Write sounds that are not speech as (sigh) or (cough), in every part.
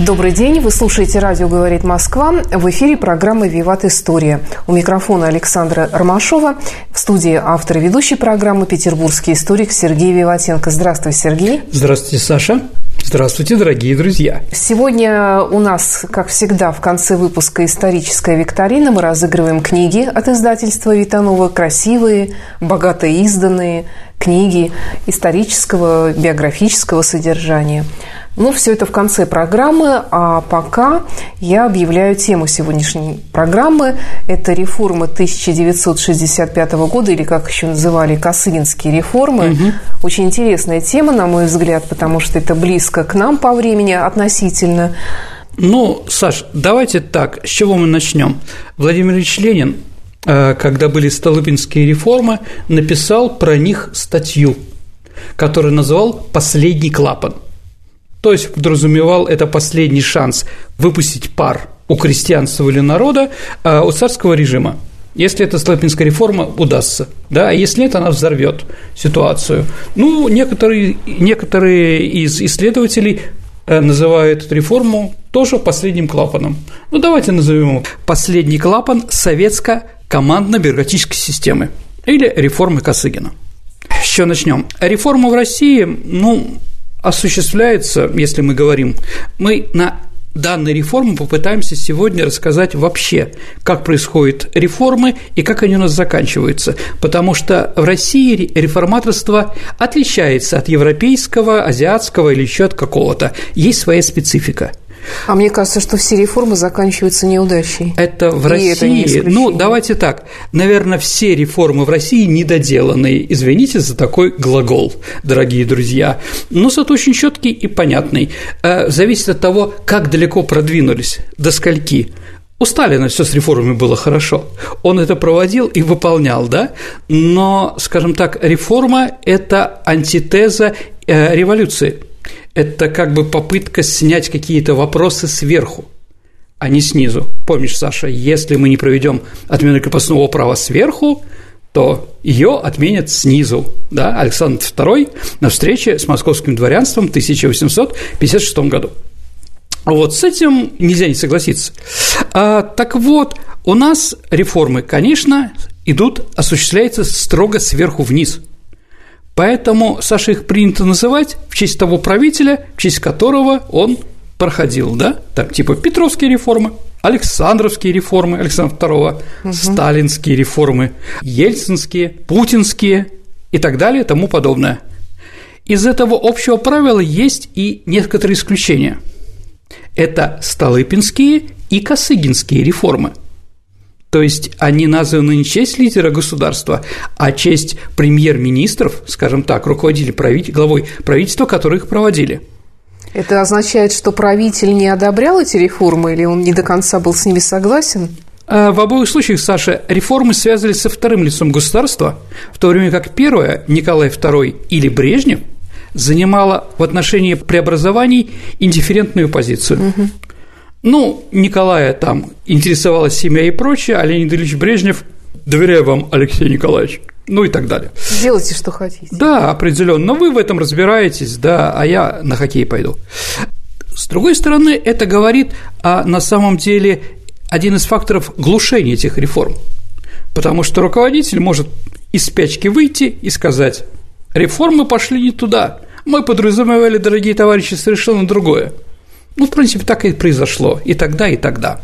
Добрый день, вы слушаете «Радио говорит Москва». В эфире программа «Виват История». У микрофона Александра Ромашова. В студии автор и ведущий программы петербургский историк Сергей Виватенко. Здравствуй, Сергей. Здравствуйте, Саша. Здравствуйте, дорогие друзья! Сегодня у нас, как всегда, в конце выпуска «Историческая викторина» мы разыгрываем книги от издательства Витанова, красивые, богато изданные книги исторического, биографического содержания – ну, все это в конце программы, а пока я объявляю тему сегодняшней программы. Это реформы 1965 года, или как еще называли, Косыгинские реформы. Угу. Очень интересная тема, на мой взгляд, потому что это близко к нам по времени относительно. Ну, Саш, давайте так, с чего мы начнем? Владимир Ильич Ленин, э, когда были Столыпинские реформы, написал про них статью, которую называл «Последний клапан». То есть подразумевал это последний шанс выпустить пар у крестьянства или народа а у царского режима. Если эта Слепинская реформа удастся, да, а если нет, она взорвет ситуацию. Ну, некоторые, некоторые из исследователей э, называют эту реформу тоже последним клапаном. Ну, давайте назовем его последний клапан советско-командно-бюрократической системы или реформы Косыгина. Еще начнем. Реформа в России, ну, осуществляется, если мы говорим, мы на данной реформы попытаемся сегодня рассказать вообще, как происходят реформы и как они у нас заканчиваются, потому что в России реформаторство отличается от европейского, азиатского или еще от какого-то, есть своя специфика – а мне кажется, что все реформы заканчиваются неудачей. Это в И России. Это ну, давайте так. Наверное, все реформы в России недоделанные. Извините за такой глагол, дорогие друзья. Но зато очень четкий и понятный. Э, зависит от того, как далеко продвинулись, до скольки. У Сталина все с реформами было хорошо. Он это проводил и выполнял, да? Но, скажем так, реформа – это антитеза э, революции – это как бы попытка снять какие-то вопросы сверху, а не снизу. Помнишь, Саша, если мы не проведем отмену крепостного права сверху, то ее отменят снизу. Да? Александр II на встрече с московским дворянством в 1856 году. Вот с этим нельзя не согласиться. А, так вот, у нас реформы, конечно, идут, осуществляются строго сверху вниз – Поэтому Саша их принято называть в честь того правителя, в честь которого он проходил, да, там типа Петровские реформы, Александровские реформы Александра II, угу. сталинские реформы, ельцинские, путинские и так далее и тому подобное. Из этого общего правила есть и некоторые исключения. Это Столыпинские и Косыгинские реформы – то есть они названы не честь лидера государства, а честь премьер-министров, скажем так, руководителей правитель, главой правительства, которые их проводили. Это означает, что правитель не одобрял эти реформы или он не до конца был с ними согласен? А, в обоих случаях, Саша, реформы связывались со вторым лицом государства, в то время как первое, Николай II или Брежнев, занимала в отношении преобразований индифферентную позицию. Угу. Ну, Николая там интересовалась семья и прочее, а Леонид Ильич Брежнев доверяю вам, Алексей Николаевич, ну и так далее. Делайте, что хотите. Да, определенно. Но вы в этом разбираетесь, да, а я на хоккей пойду. С другой стороны, это говорит о, на самом деле, один из факторов глушения этих реформ. Потому что руководитель может из спячки выйти и сказать, реформы пошли не туда, мы подразумевали, дорогие товарищи, совершенно другое. Ну, в принципе, так и произошло и тогда, и тогда.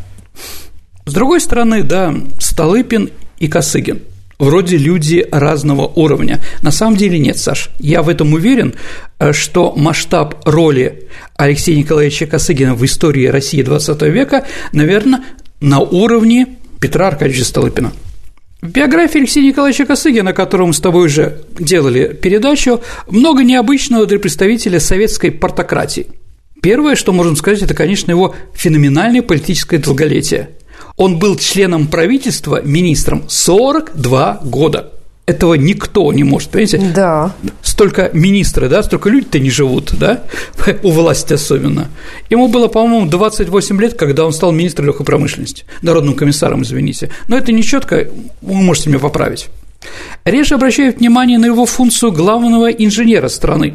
С другой стороны, да, Столыпин и Косыгин вроде люди разного уровня. На самом деле нет, Саш. Я в этом уверен, э, что масштаб роли Алексея Николаевича Косыгина в истории России XX века, наверное, на уровне Петра Аркадьевича Столыпина. В биографии Алексея Николаевича Косыгина, о котором мы с тобой уже делали передачу, много необычного для представителя советской портократии. Первое, что можем сказать, это, конечно, его феноменальное политическое долголетие. Он был членом правительства, министром 42 года – этого никто не может, понимаете? Да. Столько министры, да, столько людей-то не живут, да, (laughs) у власти особенно. Ему было, по-моему, 28 лет, когда он стал министром легкой промышленности, народным комиссаром, извините. Но это не четко, вы можете меня поправить. Реже обращают внимание на его функцию главного инженера страны.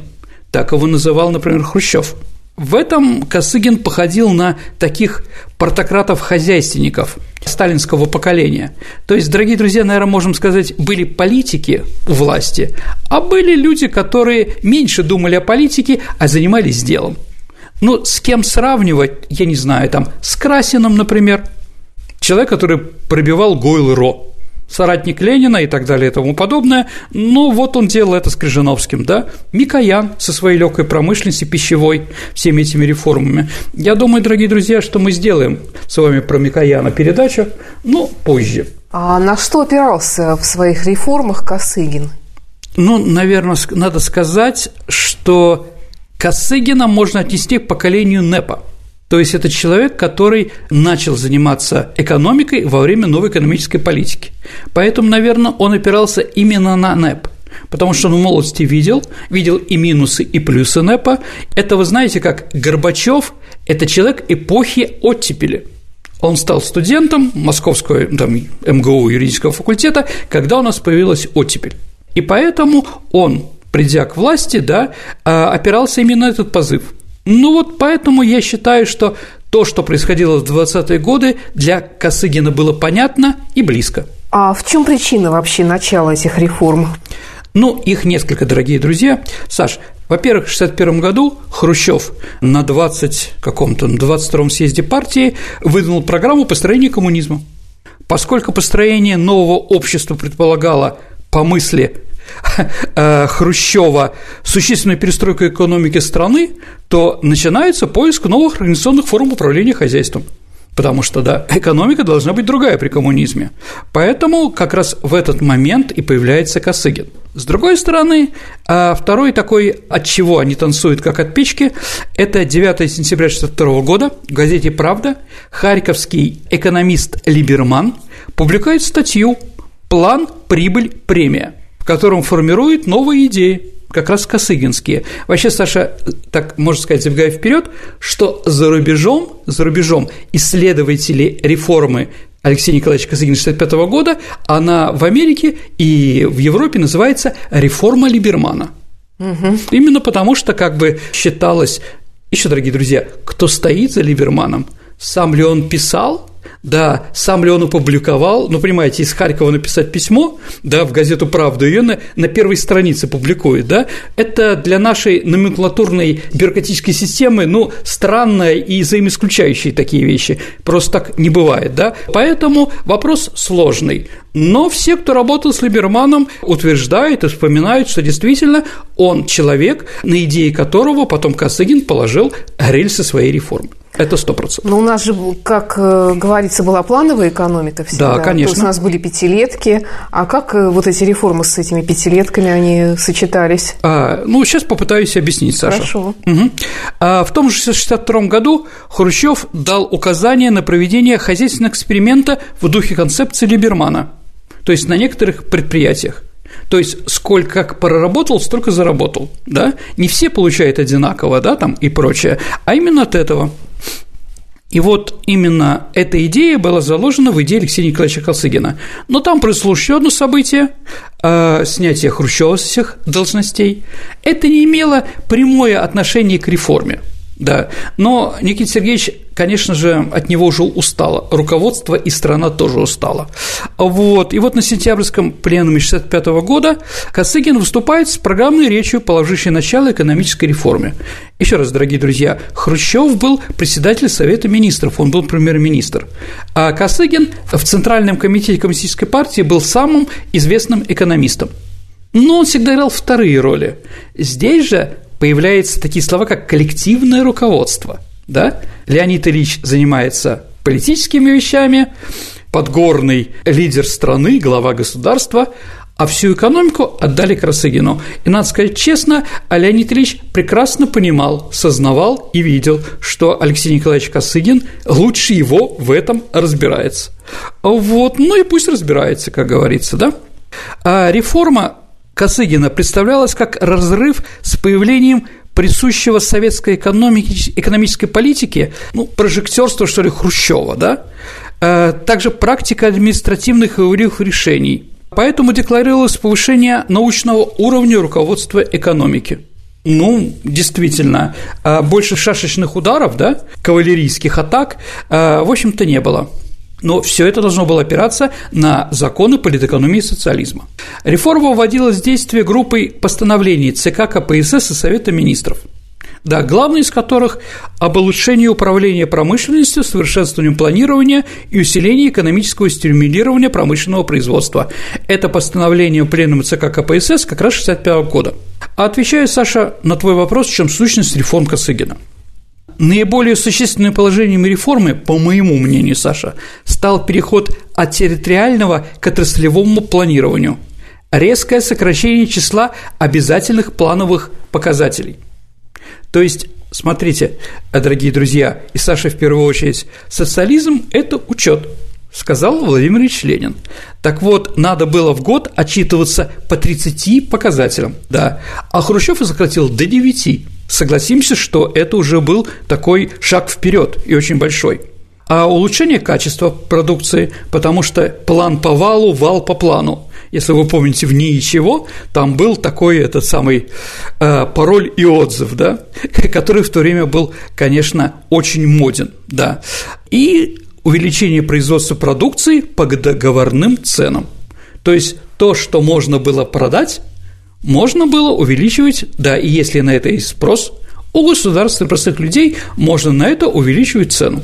Так его называл, например, Хрущев – в этом Косыгин походил на таких портократов-хозяйственников сталинского поколения. То есть, дорогие друзья, наверное, можем сказать, были политики у власти, а были люди, которые меньше думали о политике, а занимались делом. Ну, с кем сравнивать, я не знаю, там, с Красиным, например, человек, который пробивал Гойл Ро, соратник Ленина и так далее и тому подобное. Но вот он делал это с Крыжиновским, да. Микоян со своей легкой промышленностью, пищевой, всеми этими реформами. Я думаю, дорогие друзья, что мы сделаем с вами про Микояна передачу, но позже. А на что опирался в своих реформах Косыгин? Ну, наверное, надо сказать, что Косыгина можно отнести к поколению НЭПа – то есть это человек, который начал заниматься экономикой во время новой экономической политики. Поэтому, наверное, он опирался именно на НЭП. Потому что он в молодости видел, видел и минусы, и плюсы НЭПа. Это вы знаете, как Горбачев – это человек эпохи оттепели. Он стал студентом Московского там, МГУ юридического факультета, когда у нас появилась оттепель. И поэтому он, придя к власти, да, а, опирался именно на этот позыв. Ну вот поэтому я считаю, что то, что происходило в 20-е годы, для Косыгина было понятно и близко. А в чем причина вообще начала этих реформ? Ну, их несколько, дорогие друзья. Саш, во-первых, в 1961 году Хрущев на 20 каком-то 22-м съезде партии выдвинул программу построения коммунизма. Поскольку построение нового общества предполагало по мысли Хрущева существенную перестройку экономики страны, то начинается поиск новых организационных форм управления хозяйством. Потому что, да, экономика должна быть другая при коммунизме. Поэтому как раз в этот момент и появляется Косыгин. С другой стороны, а второй такой, от чего они танцуют как от печки, это 9 сентября 1962 года в газете «Правда» харьковский экономист Либерман публикует статью «План, прибыль, премия», в котором формирует новые идеи, как раз косыгинские. Вообще, Саша, так можно сказать, забегая вперед, что за рубежом, за рубежом исследователи реформы Алексея Николаевича Косыгина 65 года, она в Америке и в Европе называется реформа Либермана. Угу. Именно потому, что как бы считалось, еще, дорогие друзья, кто стоит за Либерманом, сам ли он писал да, сам ли он опубликовал, ну, понимаете, из Харькова написать письмо, да, в газету «Правда», ее на, на первой странице публикует, да, это для нашей номенклатурной бюрократической системы, ну, странное и взаимоисключающие такие вещи, просто так не бывает, да, поэтому вопрос сложный, но все, кто работал с Либерманом, утверждают и вспоминают, что действительно он человек, на идеи которого потом Косыгин положил рельсы своей реформы. Это сто процентов. Но у нас же, как э, говорится, была плановая экономика всегда. Да, конечно. То есть у нас были пятилетки. А как э, вот эти реформы с этими пятилетками, они сочетались? А, ну, сейчас попытаюсь объяснить, Саша. Хорошо. Угу. А, в том же 1962 году Хрущев дал указание на проведение хозяйственного эксперимента в духе концепции Либермана, то есть на некоторых предприятиях. То есть сколько как проработал, столько заработал, да? Не все получают одинаково, да, там и прочее, а именно от этого – и вот именно эта идея была заложена в идее Алексея Николаевича Косыгина. Но там произошло еще одно событие э, – снятие Хрущева с всех должностей. Это не имело прямое отношение к реформе. Да, но Никита Сергеевич, конечно же, от него уже устало, руководство и страна тоже устала. Вот, и вот на сентябрьском пленуме 1965 года Косыгин выступает с программной речью, положившей начало экономической реформе. Еще раз, дорогие друзья, Хрущев был председатель Совета министров, он был премьер-министр, а Косыгин в Центральном комитете Коммунистической партии был самым известным экономистом. Но он всегда играл вторые роли. Здесь же появляются такие слова, как коллективное руководство. Да? Леонид Ильич занимается политическими вещами, подгорный лидер страны, глава государства, а всю экономику отдали Красыгину. И надо сказать честно, Леонид Ильич прекрасно понимал, сознавал и видел, что Алексей Николаевич Косыгин лучше его в этом разбирается. Вот, ну и пусть разбирается, как говорится, да? А реформа Косыгина представлялась как разрыв с появлением присущего советской экономики, экономической политике, ну, прожектерство, что ли, Хрущева, да, а также практика административных и решений – Поэтому декларировалось повышение научного уровня руководства экономики. Ну, действительно, а больше шашечных ударов, да, кавалерийских атак, а, в общем-то, не было. Но все это должно было опираться на законы политэкономии и социализма. Реформа вводилась в действие группой постановлений ЦК КПСС и Совета министров – да, главное из которых – об улучшении управления промышленностью, совершенствованием планирования и усилении экономического стимулирования промышленного производства. Это постановление Пленума ЦК КПСС как раз 1965 года. А отвечаю, Саша, на твой вопрос, в чем сущность реформ Косыгина. Наиболее существенным положением реформы, по моему мнению, Саша, стал переход от территориального к отраслевому планированию, резкое сокращение числа обязательных плановых показателей – то есть, смотрите, дорогие друзья, и Саша в первую очередь, социализм – это учет, сказал Владимир Ильич Ленин. Так вот, надо было в год отчитываться по 30 показателям, да, а Хрущев сократил до 9. Согласимся, что это уже был такой шаг вперед и очень большой а улучшение качества продукции, потому что план по валу, вал по плану. Если вы помните в «Ничего», там был такой этот самый э, пароль и отзыв, да, (laughs) который в то время был, конечно, очень моден, да. И увеличение производства продукции по договорным ценам. То есть то, что можно было продать, можно было увеличивать, да, и если на это есть спрос, у государства и простых людей можно на это увеличивать цену.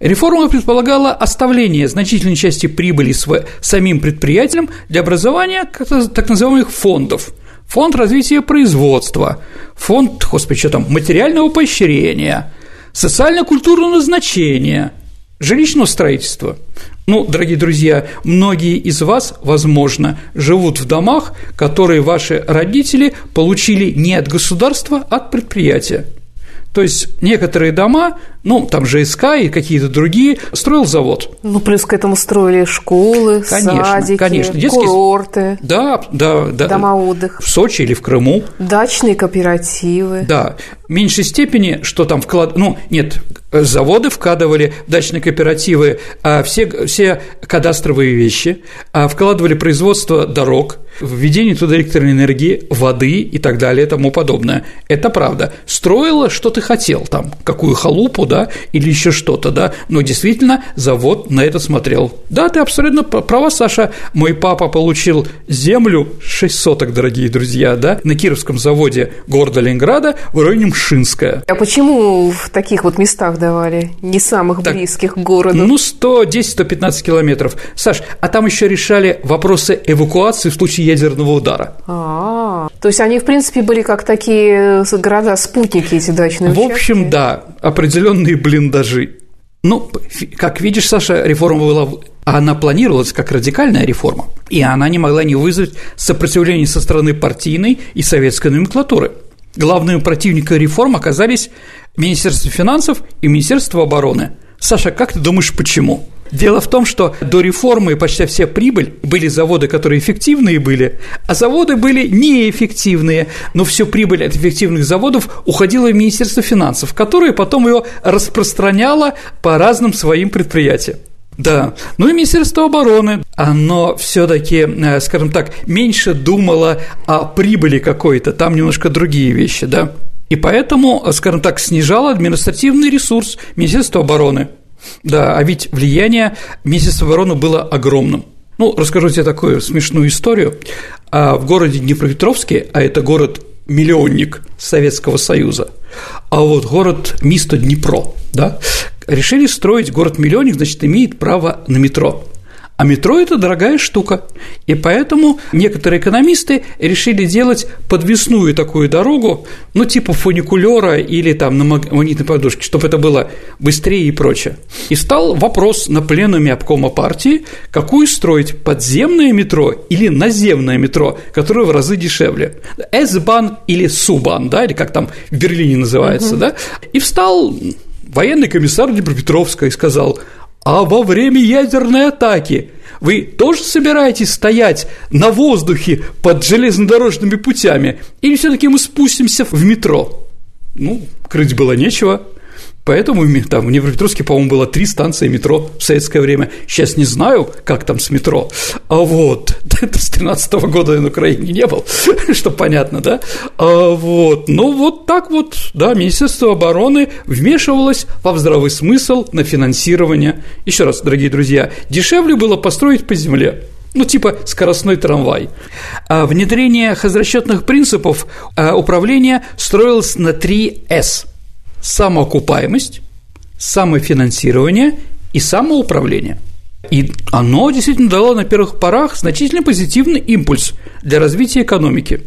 Реформа предполагала оставление значительной части прибыли самим предприятиям для образования так называемых фондов. Фонд развития производства, фонд, господи, что там, материального поощрения, социально-культурного назначения, жилищного строительства. Ну, дорогие друзья, многие из вас, возможно, живут в домах, которые ваши родители получили не от государства, а от предприятия. То есть некоторые дома, ну, там ЖСК и какие-то другие, строил завод. Ну, плюс к этому строили школы, конечно, садики, конечно. Детские... курорты. Да, да, да. Дома отдыха. В Сочи или в Крыму. Дачные кооперативы. Да. В меньшей степени, что там вклад... Ну, нет, заводы вкладывали в дачные кооперативы а все, все кадастровые вещи, а вкладывали производство дорог, введение туда электроэнергии, воды и так далее и тому подобное. Это правда. Строило, что ты хотел там, какую халупу, да, или еще что-то, да, но действительно завод на это смотрел. Да, ты абсолютно права, Саша. Мой папа получил землю 6 соток, дорогие друзья, да, на Кировском заводе города Ленинграда в районе Мшинская. А почему в таких вот местах давали, не самых так, близких к городу? Ну, 110-115 километров. Саш, а там еще решали вопросы эвакуации в случае ядерного удара. А, то есть они, в принципе, были как такие города-спутники, эти дачные В общем, да, определенные блиндажи. Ну, как видишь, Саша, реформа была она планировалась как радикальная реформа, и она не могла не вызвать сопротивление со стороны партийной и советской номенклатуры. Главными противниками реформ оказались Министерство финансов и Министерство обороны. Саша, как ты думаешь, почему? Дело в том, что до реформы почти вся прибыль были заводы, которые эффективные были, а заводы были неэффективные, но всю прибыль от эффективных заводов уходила в Министерство финансов, которое потом ее распространяло по разным своим предприятиям. Да, ну и Министерство обороны, оно все-таки, э, скажем так, меньше думало о прибыли какой-то, там немножко другие вещи, да. И поэтому, скажем так, снижало административный ресурс Министерства обороны. Да, а ведь влияние Министерства обороны было огромным. Ну, расскажу тебе такую смешную историю. А в городе Днепропетровске, а это город миллионник Советского Союза, а вот город Мисто Днепро, да, решили строить город-миллионник, значит, имеет право на метро. А метро – это дорогая штука. И поэтому некоторые экономисты решили делать подвесную такую дорогу, ну, типа фуникулера или там на магнитной подушке, чтобы это было быстрее и прочее. И стал вопрос на пленуме обкома партии, какую строить – подземное метро или наземное метро, которое в разы дешевле. S-бан или Субан, да, или как там в Берлине называется, угу. да. И встал военный комиссар Днепропетровска и сказал – а во время ядерной атаки вы тоже собираетесь стоять на воздухе под железнодорожными путями? Или все-таки мы спустимся в метро? Ну, крыть было нечего. Поэтому там в Днепропетровске, по-моему, было три станции метро в советское время. Сейчас не знаю, как там с метро. А вот, (laughs) это с 13 -го года я на Украине не был, (laughs) что понятно, да? А вот, ну вот так вот, да, Министерство обороны вмешивалось во здравый смысл на финансирование. Еще раз, дорогие друзья, дешевле было построить по земле, ну, типа скоростной трамвай. А внедрение хозрасчетных принципов а, управления строилось на 3 «С» самоокупаемость, самофинансирование и самоуправление. И оно действительно дало на первых порах значительно позитивный импульс для развития экономики.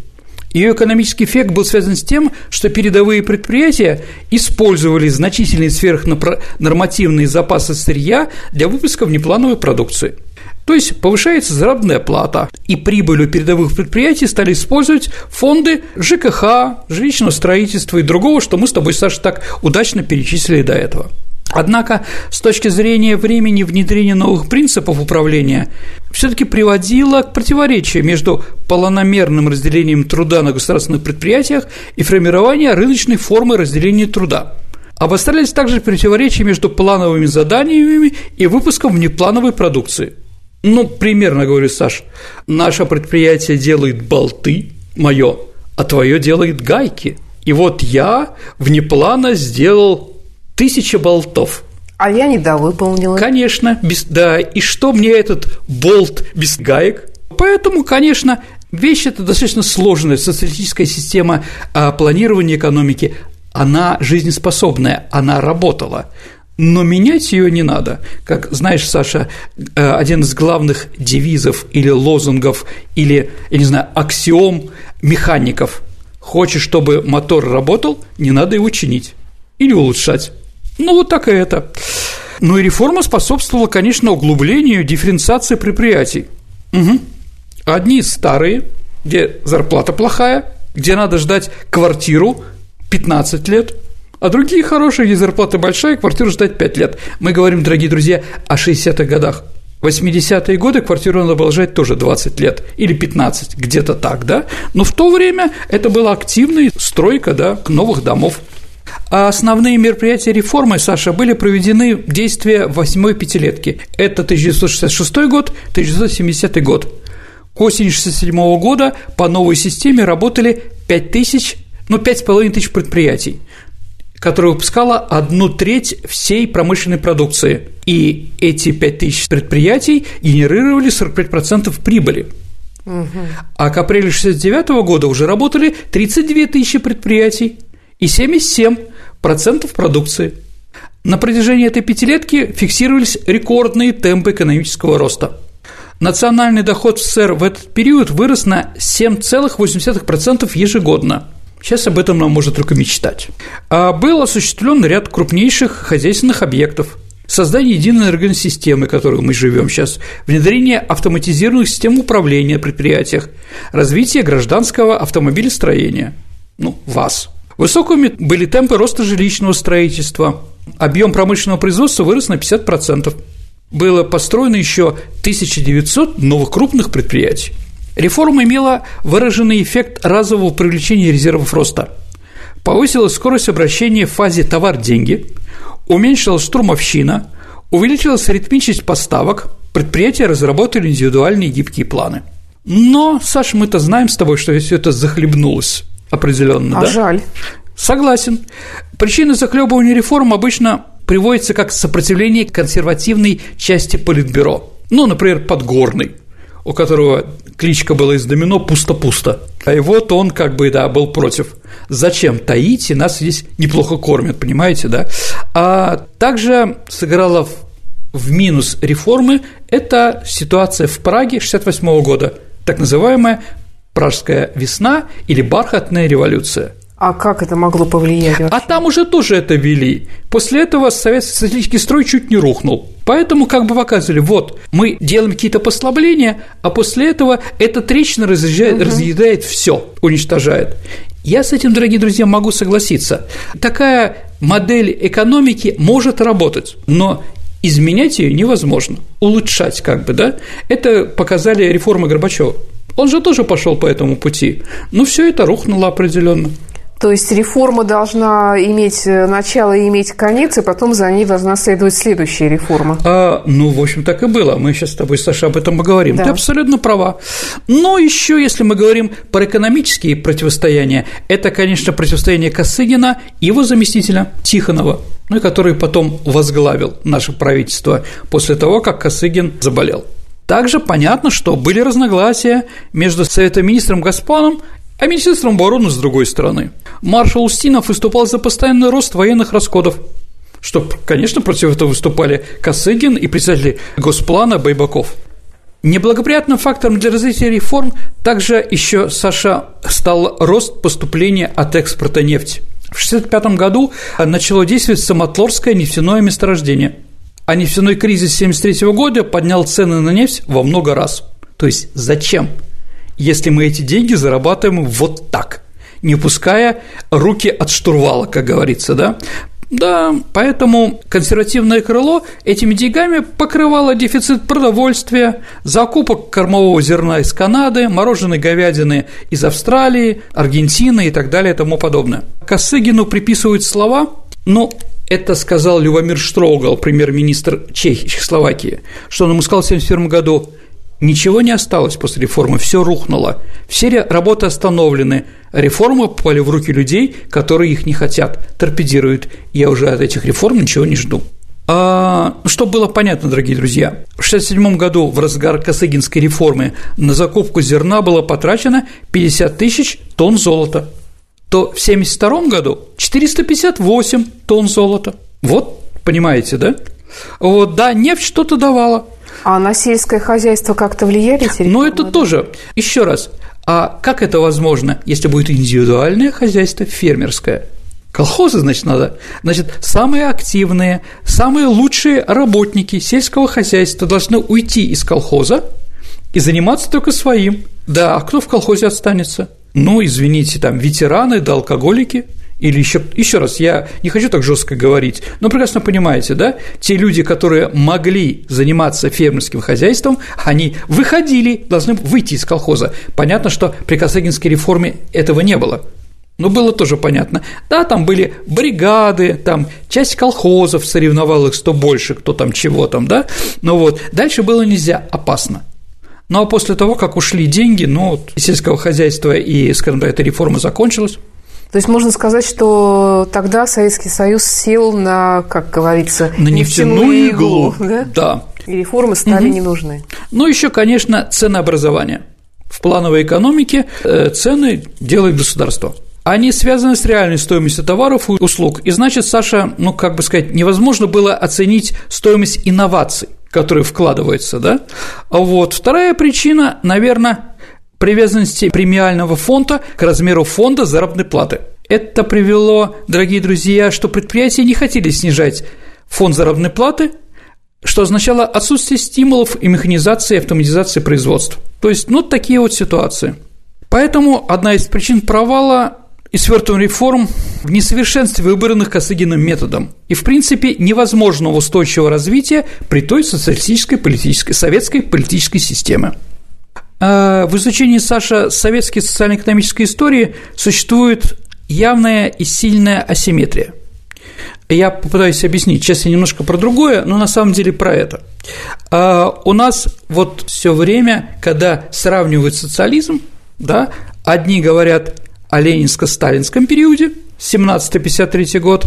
Ее экономический эффект был связан с тем, что передовые предприятия использовали значительные сверхнормативные запасы сырья для выпуска внеплановой продукции – то есть повышается заработная плата, и прибыль у передовых предприятий стали использовать фонды ЖКХ, жилищного строительства и другого, что мы с тобой, Саша, так удачно перечислили до этого. Однако, с точки зрения времени внедрения новых принципов управления, все-таки приводило к противоречию между полномерным разделением труда на государственных предприятиях и формированием рыночной формы разделения труда. Обострялись также противоречия между плановыми заданиями и выпуском внеплановой продукции – ну, примерно, говорю, Саш, наше предприятие делает болты, мое, а твое делает гайки. И вот я внеплана сделал тысяча болтов. А я недовыполнила. Конечно, без, да. И что мне этот болт без гаек? Поэтому, конечно, вещь это достаточно сложная, социалистическая система а, планирования экономики, она жизнеспособная, она работала но менять ее не надо. Как знаешь, Саша, э, один из главных девизов или лозунгов, или, я не знаю, аксиом механиков – хочешь, чтобы мотор работал, не надо его чинить или улучшать. Ну, вот так и это. Ну и реформа способствовала, конечно, углублению дифференциации предприятий. Угу. Одни старые, где зарплата плохая, где надо ждать квартиру 15 лет – а другие хорошие, где зарплата большая, квартиру ждать 5 лет. Мы говорим, дорогие друзья, о 60-х годах. 80-е годы квартиру надо было ждать тоже 20 лет или 15, где-то так, да? Но в то время это была активная стройка, да, новых домов. А основные мероприятия реформы, Саша, были проведены в действие восьмой пятилетки. Это 1966 год, 1970 год. К осени 1967 года по новой системе работали 5 тысяч, ну, 5,5 тысяч предприятий которая выпускала одну треть всей промышленной продукции. И эти 5000 предприятий генерировали 45% прибыли. Угу. А к апрелю 1969 года уже работали 32 тысячи предприятий и 77% продукции. На протяжении этой пятилетки фиксировались рекордные темпы экономического роста. Национальный доход в СССР в этот период вырос на 7,8% ежегодно – Сейчас об этом нам можно только мечтать. А был осуществлен ряд крупнейших хозяйственных объектов, создание единой энергийной системы, в которой мы живем сейчас, внедрение автоматизированных систем управления предприятиях, развитие гражданского автомобилестроения, ну, ВАЗ. Высокими были темпы роста жилищного строительства, объем промышленного производства вырос на 50%. Было построено еще 1900 новых крупных предприятий. Реформа имела выраженный эффект разового привлечения резервов роста, повысила скорость обращения в фазе товар-деньги, уменьшилась штурмовщина, увеличилась ритмичность поставок, предприятия разработали индивидуальные гибкие планы. Но, Саша, мы-то знаем с тобой, что все это захлебнулось определенно, а да? жаль. Согласен. Причина захлебывания реформ обычно приводится как сопротивление консервативной части Политбюро, ну, например, Подгорный – у которого кличка была из домино «Пусто-пусто». А и вот он как бы, да, был против. Зачем таить, и нас здесь неплохо кормят, понимаете, да? А также сыграла в минус реформы – это ситуация в Праге 1968 года, так называемая Пражская весна или бархатная революция – а как это могло повлиять? Вообще? А там уже тоже это вели. После этого советский социалистический строй чуть не рухнул. Поэтому как бы показывали, вот, мы делаем какие-то послабления, а после этого эта трещина разъезжает, угу. разъедает все, уничтожает. Я с этим, дорогие друзья, могу согласиться. Такая модель экономики может работать, но изменять ее невозможно, улучшать как бы, да? Это показали реформы Горбачева. Он же тоже пошел по этому пути. Но все это рухнуло определенно. То есть реформа должна иметь э, начало и иметь конец, и потом за ней должна следовать следующая реформа. А, ну, в общем, так и было. Мы сейчас с тобой, Саша, об этом поговорим. Да. Ты абсолютно права. Но еще, если мы говорим про экономические противостояния, это, конечно, противостояние Косыгина и его заместителя Тихонова, ну, который потом возглавил наше правительство после того, как Косыгин заболел. Также понятно, что были разногласия между Советом министром Гаспаном а министром обороны с другой стороны. Маршал Устинов выступал за постоянный рост военных расходов, что, конечно, против этого выступали Косыгин и председатель Госплана Байбаков. Неблагоприятным фактором для развития реформ также еще Саша стал рост поступления от экспорта нефти. В 1965 году начало действовать Самотлорское нефтяное месторождение, а нефтяной кризис 1973 года поднял цены на нефть во много раз. То есть зачем? Если мы эти деньги зарабатываем вот так, не пуская руки от штурвала, как говорится, да? Да, поэтому консервативное крыло этими деньгами покрывало дефицит продовольствия, закупок кормового зерна из Канады, мороженой говядины из Австралии, Аргентины и так далее и тому подобное. Косыгину приписывают слова, но это сказал Любомир Штрогал, премьер-министр Чехословакии, что он ему сказал в 1971 году – Ничего не осталось после реформы, все рухнуло. Все работы остановлены. Реформы попали в руки людей, которые их не хотят, торпедируют. Я уже от этих реформ ничего не жду. А, чтобы было понятно, дорогие друзья, в 1967 году в разгар Косыгинской реформы на закупку зерна было потрачено 50 тысяч тонн золота, то в 1972 году 458 тонн золота. Вот, понимаете, да? Вот, да, нефть что-то давала, а на сельское хозяйство как-то влияли эти Ну, это да? тоже. Еще раз, а как это возможно, если будет индивидуальное хозяйство фермерское? Колхозы, значит, надо. Значит, самые активные, самые лучшие работники сельского хозяйства должны уйти из колхоза и заниматься только своим. Да, а кто в колхозе останется? Ну, извините, там ветераны да алкоголики – или еще, еще раз, я не хочу так жестко говорить, но прекрасно понимаете, да, те люди, которые могли заниматься фермерским хозяйством, они выходили, должны выйти из колхоза. Понятно, что при Косыгинской реформе этого не было. Но было тоже понятно. Да, там были бригады, там часть колхозов соревновалась, кто больше, кто там чего там, да. Но вот дальше было нельзя, опасно. Ну а после того, как ушли деньги, ну, сельского хозяйства и, скажем так, эта реформа закончилась, то есть можно сказать, что тогда Советский Союз сел на, как говорится, на нефтяную иглу. Да? да. И реформы стали угу. не нужны. Ну, еще, конечно, ценообразование. В плановой экономике э, цены делает государство. Они связаны с реальной стоимостью товаров и услуг. И значит, Саша, ну, как бы сказать, невозможно было оценить стоимость инноваций, которые вкладываются, да? А вот вторая причина, наверное, привязанности премиального фонда к размеру фонда заработной платы. Это привело, дорогие друзья, что предприятия не хотели снижать фонд заработной платы, что означало отсутствие стимулов и механизации и автоматизации производства. То есть, ну, такие вот ситуации. Поэтому одна из причин провала и свертывания реформ в несовершенстве выбранных Косыгиным методом и, в принципе, невозможного устойчивого развития при той социалистической политической, советской политической системе. А, в изучении, Саша, советской социально-экономической истории существует явная и сильная асимметрия. Я попытаюсь объяснить. Сейчас я немножко про другое, но на самом деле про это. А, у нас вот все время, когда сравнивают социализм, да, одни говорят о ленинско-сталинском периоде – 17-53 год,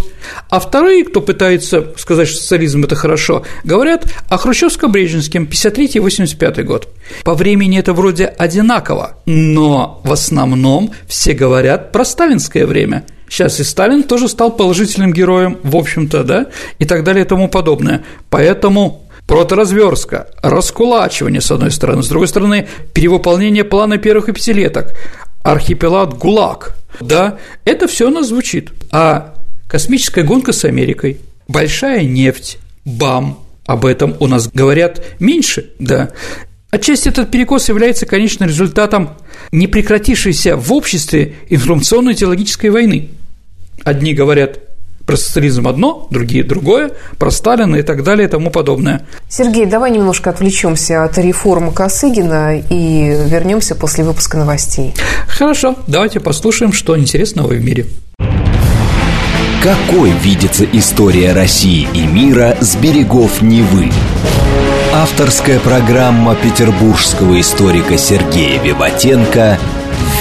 а вторые, кто пытается сказать, что социализм – это хорошо, говорят о хрущевско-брежневском 53-85 год. По времени это вроде одинаково, но в основном все говорят про сталинское время – Сейчас и Сталин тоже стал положительным героем, в общем-то, да, и так далее и тому подобное. Поэтому проторазверстка, раскулачивание, с одной стороны, с другой стороны, перевыполнение плана первых и пятилеток, архипелаг ГУЛАГ, да, это все у нас звучит. А космическая гонка с Америкой, большая нефть, БАМ, об этом у нас говорят меньше, да. Отчасти этот перекос является, конечно, результатом непрекратившейся в обществе информационной идеологической войны. Одни говорят про социализм одно, другие другое, про Сталина и так далее и тому подобное. Сергей, давай немножко отвлечемся от реформы Косыгина и вернемся после выпуска новостей. Хорошо, давайте послушаем, что интересного в мире. Какой видится история России и мира с берегов Невы? Авторская программа петербургского историка Сергея Виватенко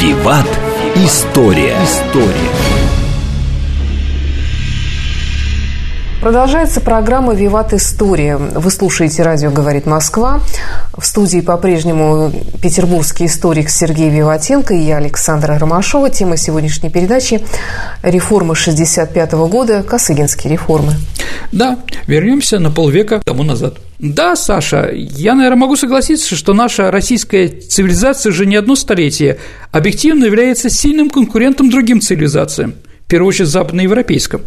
«Виват. История». История. Продолжается программа «Виват История». Вы слушаете «Радио говорит Москва». В студии по-прежнему петербургский историк Сергей Виватенко и я, Александра Ромашова. Тема сегодняшней передачи – реформы 65 -го года, Косыгинские реформы. Да, вернемся на полвека тому назад. Да, Саша, я, наверное, могу согласиться, что наша российская цивилизация уже не одно столетие объективно является сильным конкурентом другим цивилизациям – в первую очередь западноевропейском.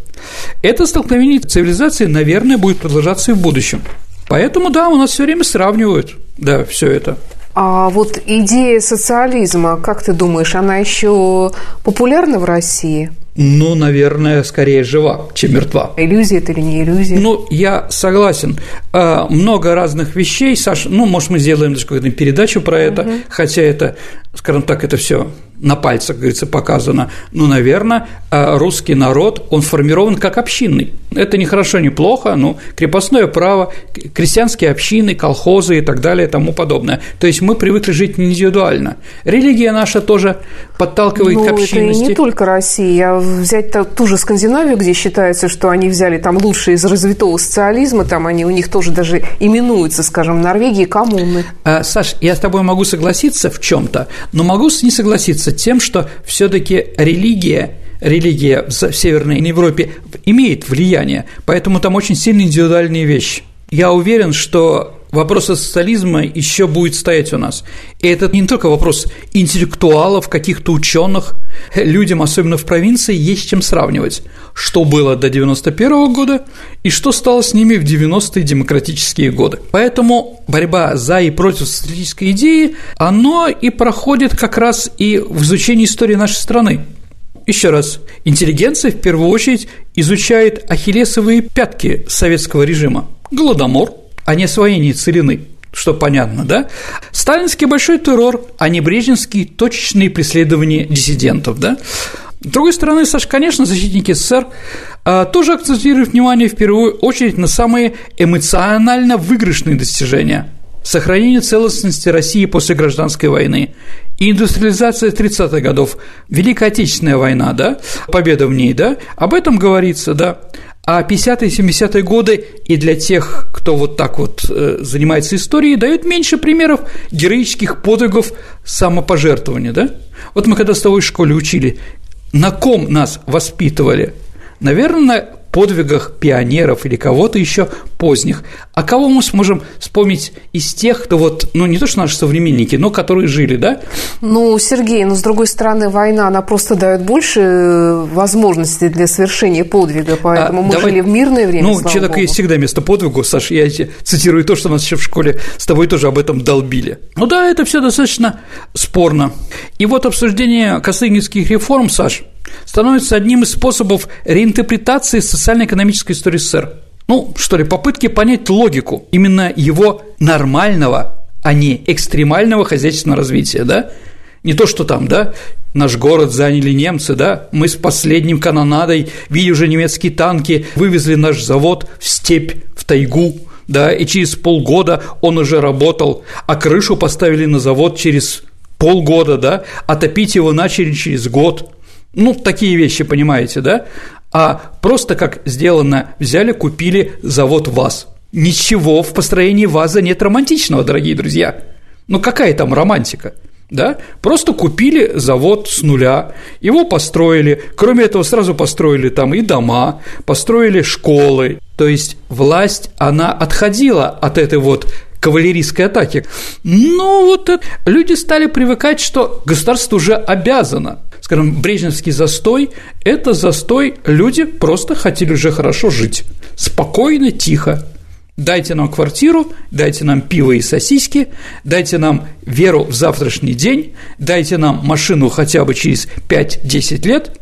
Это столкновение цивилизации, наверное, будет продолжаться и в будущем. Поэтому, да, у нас все время сравнивают, да, все это. А вот идея социализма, как ты думаешь, она еще популярна в России? Ну, наверное, скорее жива, чем мертва. Иллюзия это или не иллюзия? Ну, я согласен. А, много разных вещей, Саша. Ну, может, мы сделаем даже какую-то передачу про это, угу. хотя это, скажем так, это все на пальцах, говорится, показано, ну, наверное, а русский народ, он формирован как общинный. Это не хорошо, не плохо, ну, крепостное право, крестьянские общины, колхозы и так далее и тому подобное. То есть мы привыкли жить индивидуально. Религия наша тоже подталкивает ну, к общинности. это не только Россия. Взять ту же Скандинавию, где считается, что они взяли там лучшие из развитого социализма, там они у них тоже даже именуются, скажем, Норвегии коммуны. А, Саш, я с тобой могу согласиться в чем то но могу не согласиться является тем, что все-таки религия религия в Северной Европе имеет влияние, поэтому там очень сильно индивидуальные вещи. Я уверен, что вопрос социализма еще будет стоять у нас. И это не только вопрос интеллектуалов, каких-то ученых. Людям, особенно в провинции, есть чем сравнивать, что было до 91 года и что стало с ними в 90-е демократические годы. Поэтому борьба за и против социалистической идеи, оно и проходит как раз и в изучении истории нашей страны. Еще раз, интеллигенция в первую очередь изучает ахиллесовые пятки советского режима. Голодомор, а не освоение целины, что понятно, да? Сталинский большой террор, а не брежневские точечные преследования диссидентов, да? С другой стороны, Саш, конечно, защитники СССР а, тоже акцентируют внимание в первую очередь на самые эмоционально выигрышные достижения – сохранение целостности России после гражданской войны, индустриализация 30-х годов, Великая Отечественная война, да, победа в ней, да, об этом говорится, да, а 50-е и 70-е годы и для тех, кто вот так вот э, занимается историей, дают меньше примеров героических подвигов самопожертвования, да? Вот мы когда с тобой в школе учили, на ком нас воспитывали? Наверное, подвигах пионеров или кого-то еще поздних. А кого мы сможем вспомнить из тех, кто вот, ну не то что наши современники, но которые жили, да? Ну, Сергей, но с другой стороны, война, она просто дает больше э, возможностей для совершения подвига, поэтому а, мы давай, жили в мирное время. Ну, человек есть всегда место подвигу, Саша, я цитирую то, что нас еще в школе с тобой тоже об этом долбили. Ну да, это все достаточно спорно. И вот обсуждение косыгинских реформ, Саш, становится одним из способов реинтерпретации социально-экономической истории СССР. Ну, что ли, попытки понять логику именно его нормального, а не экстремального хозяйственного развития, да? Не то, что там, да, наш город заняли немцы, да, мы с последним канонадой, видя уже немецкие танки, вывезли наш завод в степь, в тайгу, да, и через полгода он уже работал, а крышу поставили на завод через полгода, да, а топить его начали через год – ну, такие вещи, понимаете, да? А просто как сделано, взяли, купили завод ВАЗ. Ничего в построении ВАЗа нет романтичного, дорогие друзья. Ну, какая там романтика? да, просто купили завод с нуля, его построили, кроме этого сразу построили там и дома, построили школы, то есть власть, она отходила от этой вот кавалерийской атаки. Но вот это, люди стали привыкать, что государство уже обязано. Скажем, Брежневский застой – это застой, люди просто хотели уже хорошо жить, спокойно, тихо, Дайте нам квартиру, дайте нам пиво и сосиски, дайте нам веру в завтрашний день, дайте нам машину хотя бы через 5-10 лет,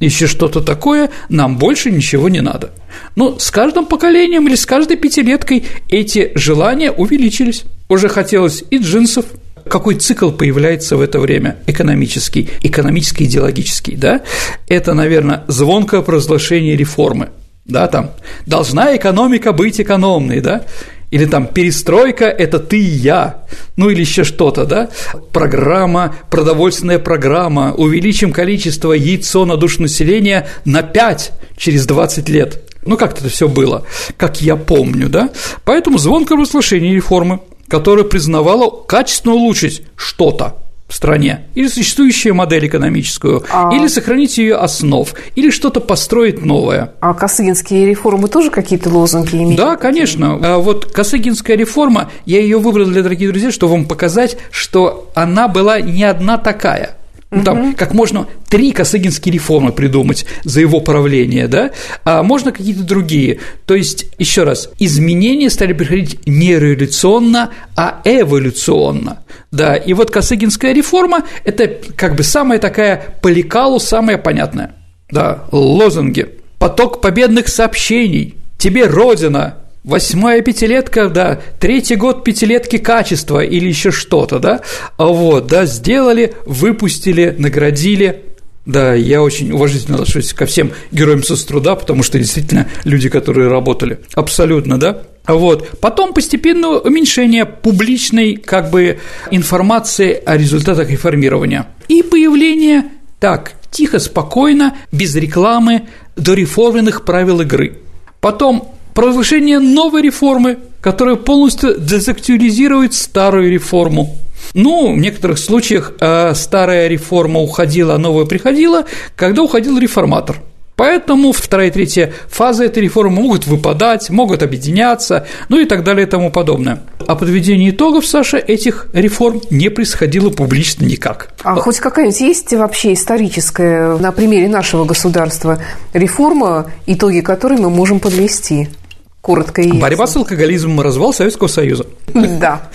еще что-то такое, нам больше ничего не надо. Но с каждым поколением или с каждой пятилеткой эти желания увеличились. Уже хотелось и джинсов, какой цикл появляется в это время экономический, экономический, идеологический, да? Это, наверное, звонкое провозглашение реформы – да, там, должна экономика быть экономной, да, или там перестройка – это ты и я, ну или еще что-то, да? Программа, продовольственная программа, увеличим количество яйцо на душу населения на 5 через 20 лет. Ну, как это все было, как я помню, да? Поэтому звонкое разглашение реформы, которая признавала качественно улучшить что-то, в стране, или существующую модель экономическую, а... или сохранить ее основ, или что-то построить новое. А Косыгинские реформы тоже какие-то лозунги имеют? Да, конечно. А вот Косыгинская реформа, я ее выбрал для дорогих друзей, чтобы вам показать, что она была не одна такая. Ну, там, как можно три косыгинские реформы придумать за его правление, да, а можно какие-то другие. То есть, еще раз, изменения стали приходить не революционно, а эволюционно. Да, и вот Косыгинская реформа – это как бы самая такая по лекалу самая понятная. Да, лозунги. Поток победных сообщений. Тебе Родина, Восьмая пятилетка, да, третий год пятилетки качества или еще что-то, да, а вот, да, сделали, выпустили, наградили, да, я очень уважительно отношусь ко всем героям соцтруда, потому что действительно люди, которые работали, абсолютно, да, вот. Потом постепенно уменьшение публичной как бы информации о результатах реформирования и появление так тихо, спокойно, без рекламы дореформенных правил игры. Потом провозглашение новой реформы, которая полностью дезактуализирует старую реформу. Ну, в некоторых случаях э, старая реформа уходила, а новая приходила, когда уходил реформатор. Поэтому вторая и третья фаза этой реформы могут выпадать, могут объединяться, ну и так далее и тому подобное. А подведение итогов, Саша, этих реформ не происходило публично никак. А хоть какая-нибудь есть вообще историческая на примере нашего государства реформа, итоги которой мы можем подвести? Коротко и ясно. Борьба с алкоголизмом, развал Советского Союза. Да,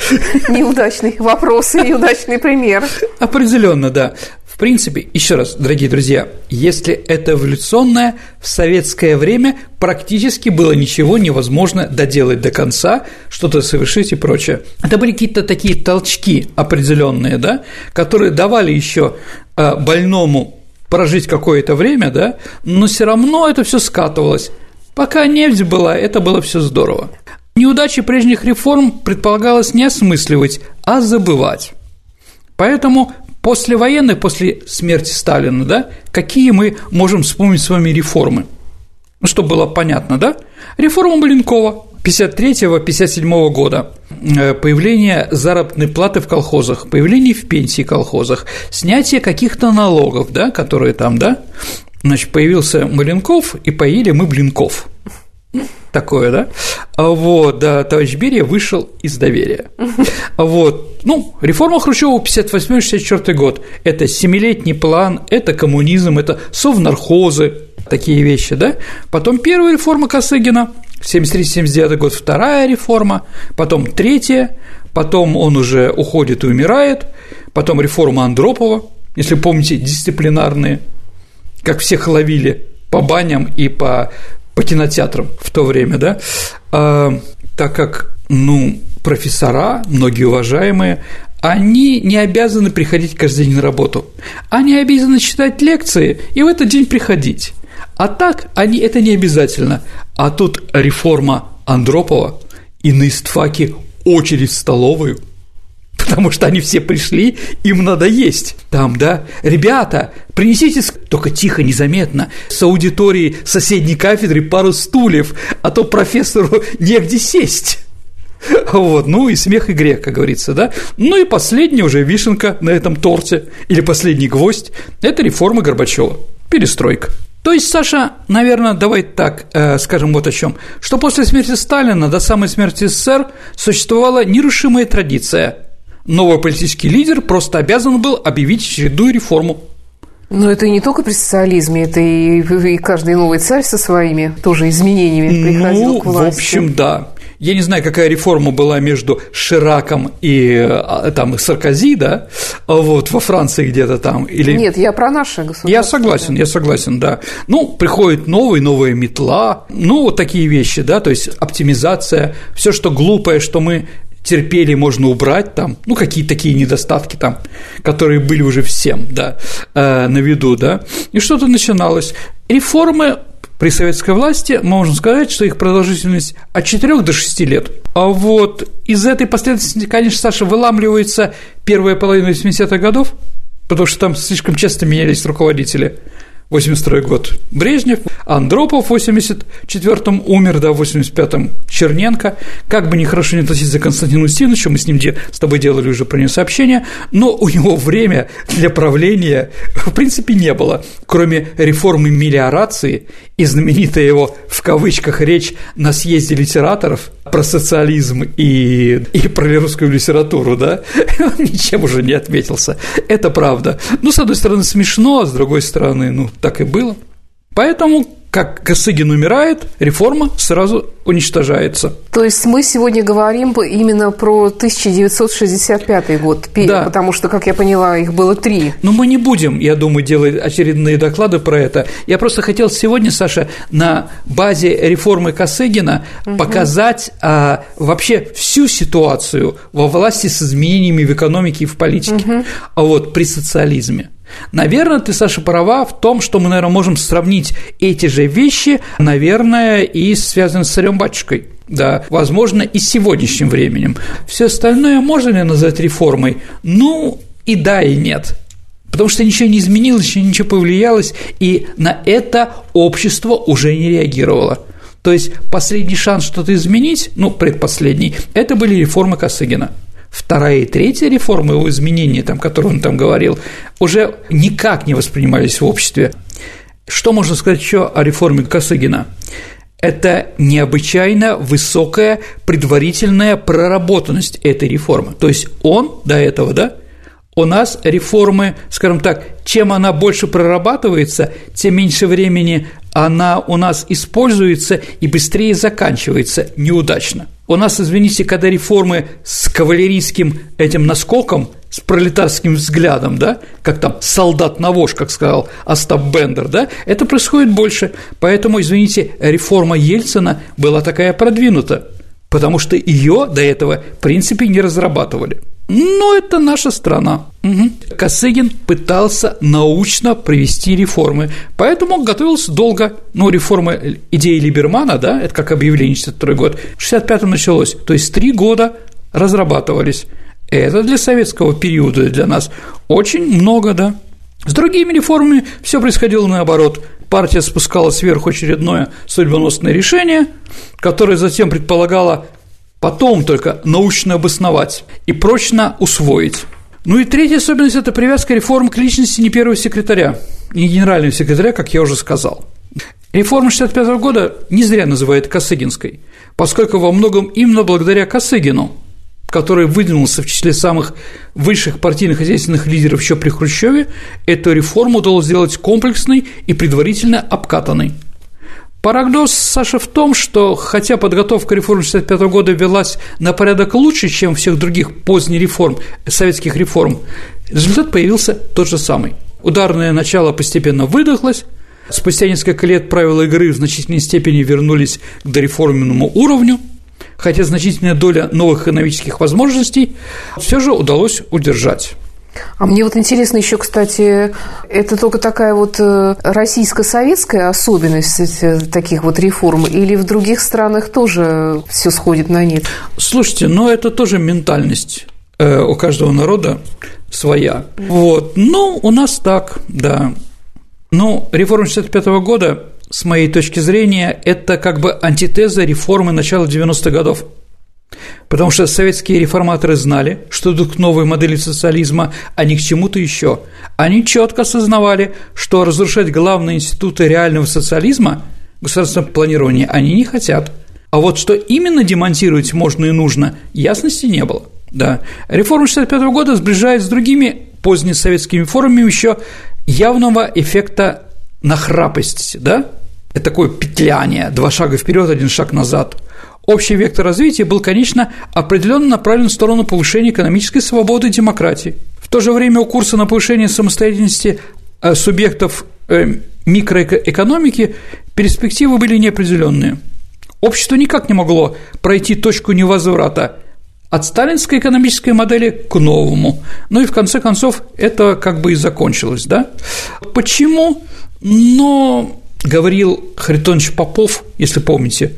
неудачный вопрос и неудачный пример. Определенно, да. В принципе, еще раз, дорогие друзья, если это эволюционное, в советское время практически было ничего невозможно доделать до конца, что-то совершить и прочее. Это были какие-то такие толчки определенные, да, которые давали еще э, больному прожить какое-то время, да, но все равно это все скатывалось. Пока нефть была, это было все здорово. Неудачи прежних реформ предполагалось не осмысливать, а забывать. Поэтому после военных, после смерти Сталина, да, какие мы можем вспомнить с вами реформы? Ну, чтобы было понятно, да? Реформа Маленкова 53-57 года, э, появление заработной платы в колхозах, появление в пенсии колхозах, снятие каких-то налогов, да, которые там, да, Значит, появился Маленков, и поели мы блинков. Такое, да? А вот, да, товарищ Берия вышел из доверия. Вот, ну, реформа Хрущева 58-64 год – это семилетний план, это коммунизм, это совнархозы, такие вещи, да? Потом первая реформа Косыгина, 73-79 год, вторая реформа, потом третья, потом он уже уходит и умирает, потом реформа Андропова, если помните, дисциплинарные – как всех ловили по баням и по, по кинотеатрам в то время, да, а, так как, ну, профессора, многие уважаемые, они не обязаны приходить каждый день на работу. Они обязаны читать лекции и в этот день приходить. А так они это не обязательно. А тут реформа Андропова и на истфаке очередь в столовую – потому что они все пришли, им надо есть. Там, да, ребята, принесите, только тихо, незаметно, с аудитории соседней кафедры пару стульев, а то профессору негде сесть. Вот, ну и смех и грех, как говорится, да. Ну и последняя уже вишенка на этом торте, или последний гвоздь – это реформа Горбачева, перестройка. То есть, Саша, наверное, давай так э, скажем вот о чем, что после смерти Сталина до самой смерти СССР существовала нерушимая традиция. Новый политический лидер просто обязан был объявить очередную реформу. Но это не только при социализме, это и, и каждый новый царь со своими тоже изменениями приходил ну, к власти. в общем, да. Я не знаю, какая реформа была между Шираком и а, там Саркози, да, вот во Франции где-то там или Нет, я про наше государство. Я согласен, я согласен, да. Ну, приходит новый, новая метла, ну вот такие вещи, да, то есть оптимизация, все, что глупое, что мы терпели, можно убрать там, ну, какие-то такие недостатки там, которые были уже всем, да, э, на виду, да, и что-то начиналось. Реформы при советской власти можно сказать, что их продолжительность от 4 до 6 лет. А вот из этой последовательности, конечно, Саша, выламливается первая половина 80-х годов, потому что там слишком часто менялись руководители. 82 год Брежнев, Андропов в 84-м умер, да, в 85-м Черненко. Как бы нехорошо не относиться к Константину Устиновичу, мы с ним с тобой делали уже про него сообщение, но у него время для правления в принципе не было, кроме реформы мелиорации и знаменитая его в кавычках речь на съезде литераторов про социализм и, и про русскую литературу, да, (laughs) он ничем уже не отметился. Это правда. Ну, с одной стороны, смешно, а с другой стороны, ну, так и было. Поэтому как Косыгин умирает, реформа сразу уничтожается. То есть мы сегодня говорим именно про 1965 год, да. потому что, как я поняла, их было три. Но мы не будем, я думаю, делать очередные доклады про это. Я просто хотел сегодня, Саша, на базе реформы Косыгина угу. показать а, вообще всю ситуацию во власти с изменениями в экономике и в политике, угу. а вот при социализме. Наверное, ты, Саша, права в том, что мы, наверное, можем сравнить эти же вещи, наверное, и связанные с царем-батюшкой. Да, возможно, и с сегодняшним временем. Все остальное можно ли назвать реформой? Ну, и да, и нет. Потому что ничего не изменилось, ничего повлиялось, и на это общество уже не реагировало. То есть последний шанс что-то изменить, ну, предпоследний, это были реформы Косыгина вторая и третья реформа, его изменения, там, которые он там говорил, уже никак не воспринимались в обществе. Что можно сказать еще о реформе Косыгина? это необычайно высокая предварительная проработанность этой реформы. То есть он до этого, да, у нас реформы, скажем так, чем она больше прорабатывается, тем меньше времени она у нас используется и быстрее заканчивается неудачно. У нас, извините, когда реформы с кавалерийским этим наскоком, с пролетарским взглядом, да, как там солдат на вож, как сказал Остап Бендер, да, это происходит больше. Поэтому, извините, реформа Ельцина была такая продвинута, потому что ее до этого, в принципе, не разрабатывали. Но это наша страна. Угу. Косыгин пытался научно провести реформы, поэтому он готовился долго. Ну, реформа идеи Либермана, да, это как объявление 62 год, в 65-м началось, то есть три года разрабатывались. Это для советского периода, для нас очень много, да. С другими реформами все происходило наоборот. Партия спускала сверху очередное судьбоносное решение, которое затем предполагало потом только научно обосновать и прочно усвоить. Ну и третья особенность – это привязка реформ к личности не первого секретаря, не генерального секретаря, как я уже сказал. Реформа 65 года не зря называют Косыгинской, поскольку во многом именно благодаря Косыгину, который выдвинулся в числе самых высших партийных хозяйственных лидеров еще при Хрущеве, эту реформу удалось сделать комплексной и предварительно обкатанной – Парадокс, Саша, в том, что хотя подготовка реформ 65 года велась на порядок лучше, чем всех других поздних реформ, советских реформ, результат появился тот же самый. Ударное начало постепенно выдохлось, спустя несколько лет правила игры в значительной степени вернулись к дореформенному уровню, хотя значительная доля новых экономических возможностей все же удалось удержать. А мне вот интересно еще, кстати, это только такая вот э, российско-советская особенность таких вот реформ, или в других странах тоже все сходит на нет? Слушайте, ну это тоже ментальность э, у каждого народа своя. Вот. Ну, у нас так, да. Ну, реформа 65 года, с моей точки зрения, это как бы антитеза реформы начала 90-х годов. Потому что советские реформаторы знали, что идут к новой модели социализма, а не к чему-то еще. Они четко осознавали, что разрушать главные институты реального социализма, государственного планирования, они не хотят. А вот что именно демонтировать можно и нужно, ясности не было. Да. Реформа 1965 года сближает с другими позднесоветскими формами еще явного эффекта нахрапости, да? Это такое петляние, два шага вперед, один шаг назад. Общий вектор развития был, конечно, определенно направлен в сторону повышения экономической свободы и демократии. В то же время у курса на повышение самостоятельности э, субъектов э, микроэкономики перспективы были неопределенные. Общество никак не могло пройти точку невозврата от сталинской экономической модели к новому. Ну и в конце концов это как бы и закончилось, да? Почему? Но говорил Харитонович Попов, если помните,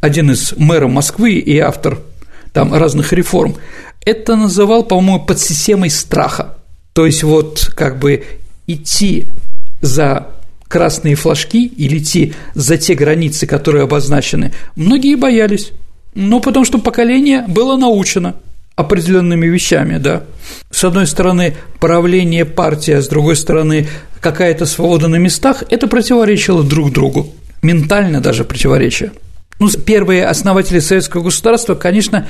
один из мэров Москвы и автор там разных реформ, это называл, по-моему, подсистемой страха. То есть вот как бы идти за красные флажки или идти за те границы, которые обозначены, многие боялись. Ну, потому что поколение было научено определенными вещами, да. С одной стороны, правление партии, а с другой стороны, какая-то свобода на местах, это противоречило друг другу, ментально даже противоречие. Ну, первые основатели советского государства, конечно,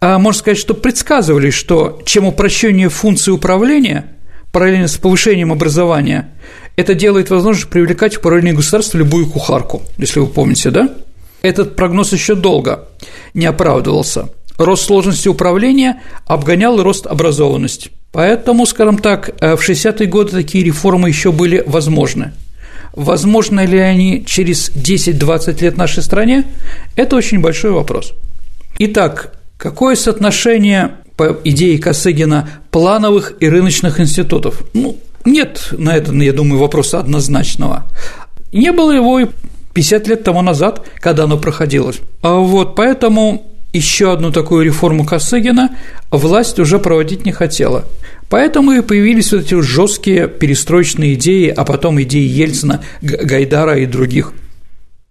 а, можно сказать, что предсказывали, что чем упрощение функции управления, параллельно с повышением образования, это делает возможность привлекать в параллельное государство любую кухарку, если вы помните, да? этот прогноз еще долго не оправдывался. Рост сложности управления обгонял рост образованности. Поэтому, скажем так, э, в 60-е годы такие реформы еще были возможны. Возможно ли они через 10-20 лет нашей стране? Это очень большой вопрос. Итак, какое соотношение по идее Косыгина плановых и рыночных институтов? Ну, нет на это, я думаю, вопроса однозначного. Не было его и 50 лет тому назад, когда оно проходилось. А вот поэтому еще одну такую реформу Косыгина власть уже проводить не хотела. Поэтому и появились вот эти жесткие перестроечные идеи, а потом идеи Ельцина, Гайдара и других.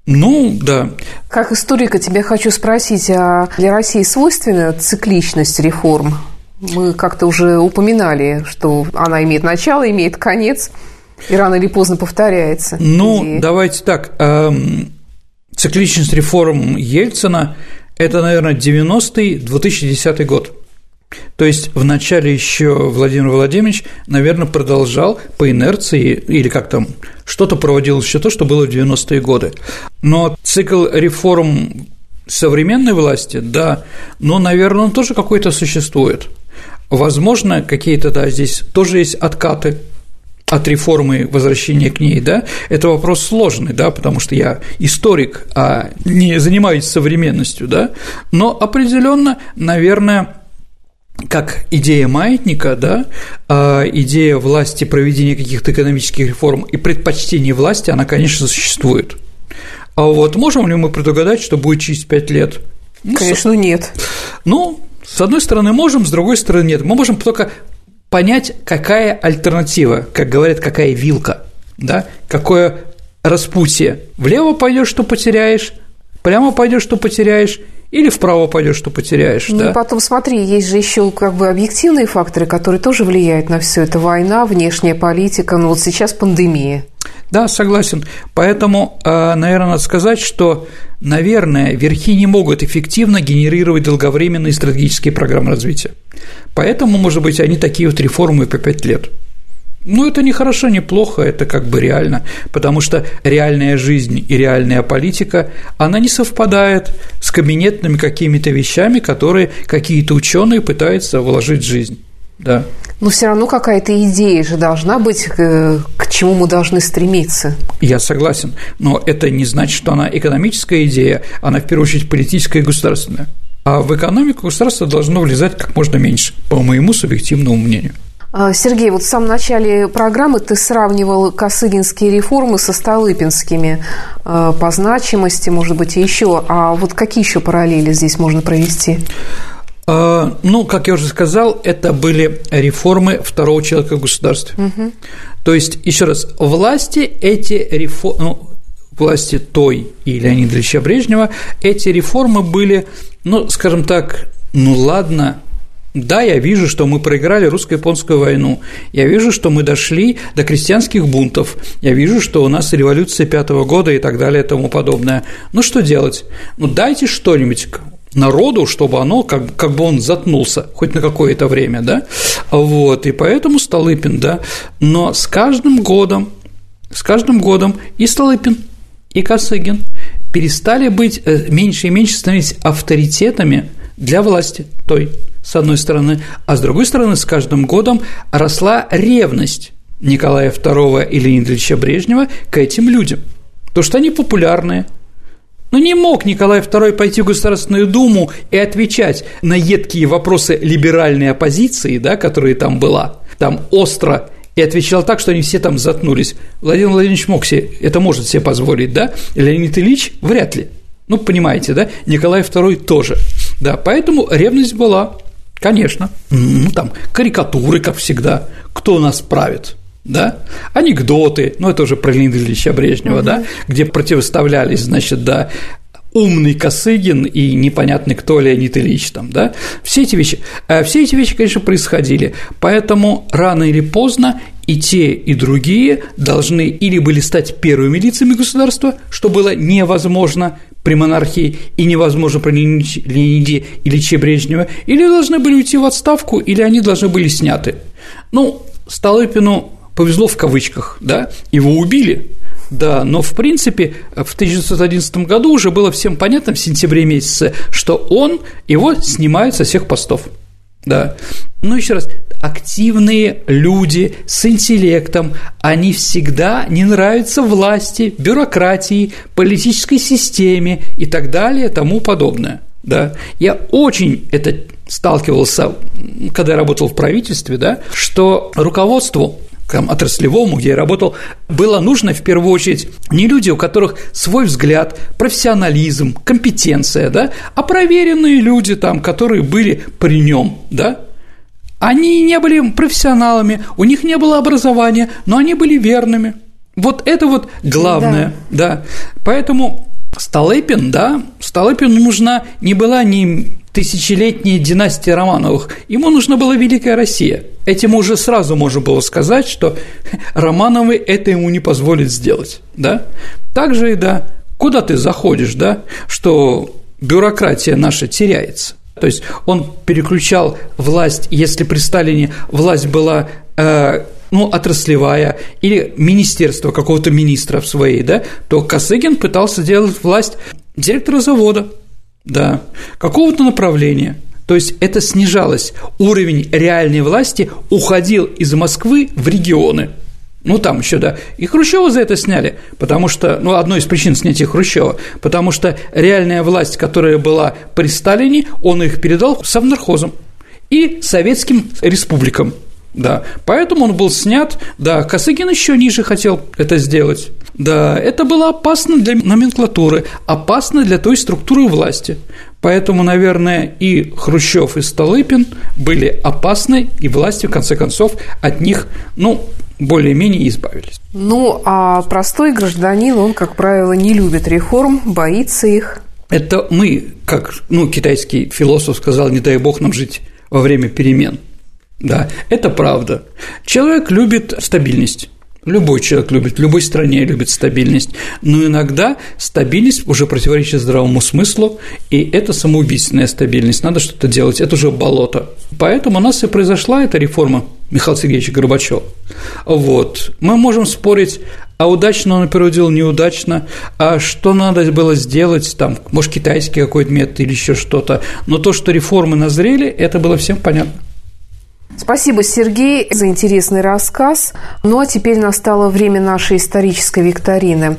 Ну, да. Как историка тебя хочу спросить, а для России свойственна цикличность реформ? Мы как-то уже упоминали, что она имеет начало, имеет конец – и рано или поздно повторяется. Ну, идея. давайте так. Эм, цикличность реформ Ельцина – это, наверное, 90-й, 2010 год. То есть в начале еще Владимир Владимирович, наверное, продолжал по инерции или как там что-то проводил еще то, что было в 90-е годы. Но цикл реформ современной власти, да, но, наверное, он тоже какой-то существует. Возможно, какие-то, да, здесь тоже есть откаты, от реформы возвращения к ней, да, это вопрос сложный, да, потому что я историк, а не занимаюсь современностью, да, но определенно, наверное, как идея маятника, да, а идея власти проведения каких-то экономических реформ и предпочтение власти, она, конечно, существует. А вот можем ли мы предугадать, что будет через пять лет? Ну, Конечно, нет. Ну, с одной стороны можем, с другой стороны нет. Мы можем только понять, какая альтернатива, как говорят, какая вилка, да, какое распутье. Влево пойдешь, что потеряешь, прямо пойдешь, что потеряешь, или вправо пойдешь, что потеряешь. Ну да? и потом смотри, есть же еще как бы объективные факторы, которые тоже влияют на все это. Война, внешняя политика, ну вот сейчас пандемия. Да, согласен. Поэтому, э, наверное, надо сказать, что, наверное, верхи не могут эффективно генерировать долговременные стратегические программы развития. Поэтому, может быть, они такие вот реформы по пять лет. Ну, это не хорошо, не плохо, это как бы реально, потому что реальная жизнь и реальная политика, она не совпадает с кабинетными какими-то вещами, которые какие-то ученые пытаются вложить в жизнь. Да. Но все равно какая-то идея же должна быть, э, к чему мы должны стремиться. Я согласен, но это не значит, что она экономическая идея, она в первую очередь политическая и государственная. А в экономику государство должно влезать как можно меньше, по моему субъективному мнению. А, Сергей, вот в самом начале программы ты сравнивал косыгинские реформы со столыпинскими э, по значимости, может быть, и еще. А вот какие еще параллели здесь можно провести? А, ну, как я уже сказал, это были реформы второго человека в государстве. Угу. То есть, еще раз, власти эти реформы, ну, власти той и Леонида Ильича Брежнева, эти реформы были ну, скажем так, ну ладно, да, я вижу, что мы проиграли русско-японскую войну. Я вижу, что мы дошли до крестьянских бунтов. Я вижу, что у нас революция пятого года и так далее и тому подобное. Ну что делать? Ну дайте что-нибудь народу, чтобы оно как, как бы он затнулся хоть на какое-то время, да, вот, и поэтому Столыпин, да, но с каждым годом, с каждым годом и Столыпин, и Косыгин перестали быть, э, меньше и меньше становились авторитетами для власти той, с одной стороны, а с другой стороны, с каждым годом росла ревность Николая II и Леонида Ильича Брежнева к этим людям, то что они популярные. Но ну, не мог Николай II пойти в Государственную Думу и отвечать на едкие вопросы либеральной оппозиции, да, которая там была, там остро и отвечал так, что они все там затнулись. Владимир Владимирович мог себе, это может себе позволить, да? Леонид Ильич вряд ли. Ну, понимаете, да? Николай II тоже. Да, поэтому ревность была. Конечно. Ну, там карикатуры, как всегда. Кто нас правит? Да, анекдоты, ну, это уже про Леонида Ильича Брежнева, угу. да, где противоставлялись, значит, да, умный Косыгин и непонятный кто Леонид Ильич там, да, все эти вещи, э, все эти вещи, конечно, происходили, поэтому рано или поздно и те, и другие должны или были стать первыми лицами государства, что было невозможно при монархии и невозможно при Леониде Ильиче Брежнева, или должны были уйти в отставку, или они должны были сняты. Ну, Столыпину повезло в кавычках, да, его убили, да, но в принципе в 1911 году уже было всем понятно в сентябре месяце, что он, его снимают со всех постов. Да. Ну, еще раз, активные люди с интеллектом, они всегда не нравятся власти, бюрократии, политической системе и так далее, тому подобное. Да. Я очень это сталкивался, когда я работал в правительстве, да, что руководству там, отраслевому, где я работал, было нужно в первую очередь не люди, у которых свой взгляд, профессионализм, компетенция, да, а проверенные люди, там, которые были при нем, да, они не были профессионалами, у них не было образования, но они были верными. Вот это вот главное, да. да. Поэтому Столыпин, да, Столыпину нужна не была ни тысячелетняя династия Романовых, ему нужна была Великая Россия. Этим уже сразу можно было сказать, что Романовы это ему не позволят сделать, да. Также и да, куда ты заходишь, да, что бюрократия наша теряется. То есть он переключал власть, если при Сталине власть была э, ну, отраслевая или министерство какого-то министра в своей, да, то Косыгин пытался делать власть директора завода, да, какого-то направления. То есть это снижалось. Уровень реальной власти уходил из Москвы в регионы. Ну, там еще, да. И Хрущева за это сняли, потому что, ну, одной из причин снятия Хрущева, потому что реальная власть, которая была при Сталине, он их передал совнархозам и советским республикам. Да, поэтому он был снят, да, Косыгин еще ниже хотел это сделать. Да, это было опасно для номенклатуры, опасно для той структуры власти. Поэтому, наверное, и Хрущев, и Столыпин были опасны, и власти, в конце концов, от них, ну, более-менее избавились. Ну, а простой гражданин, он, как правило, не любит реформ, боится их. Это мы, как ну, китайский философ сказал, не дай бог нам жить во время перемен – да, это правда. Человек любит стабильность. Любой человек любит, в любой стране любит стабильность, но иногда стабильность уже противоречит здравому смыслу, и это самоубийственная стабильность, надо что-то делать, это уже болото. Поэтому у нас и произошла эта реформа Михаила Сергеевича Горбачева. Вот. Мы можем спорить, а удачно он проводил, неудачно, а что надо было сделать, там, может, китайский какой-то метод или еще что-то, но то, что реформы назрели, это было всем понятно. Спасибо, Сергей, за интересный рассказ. Ну а теперь настало время нашей исторической викторины.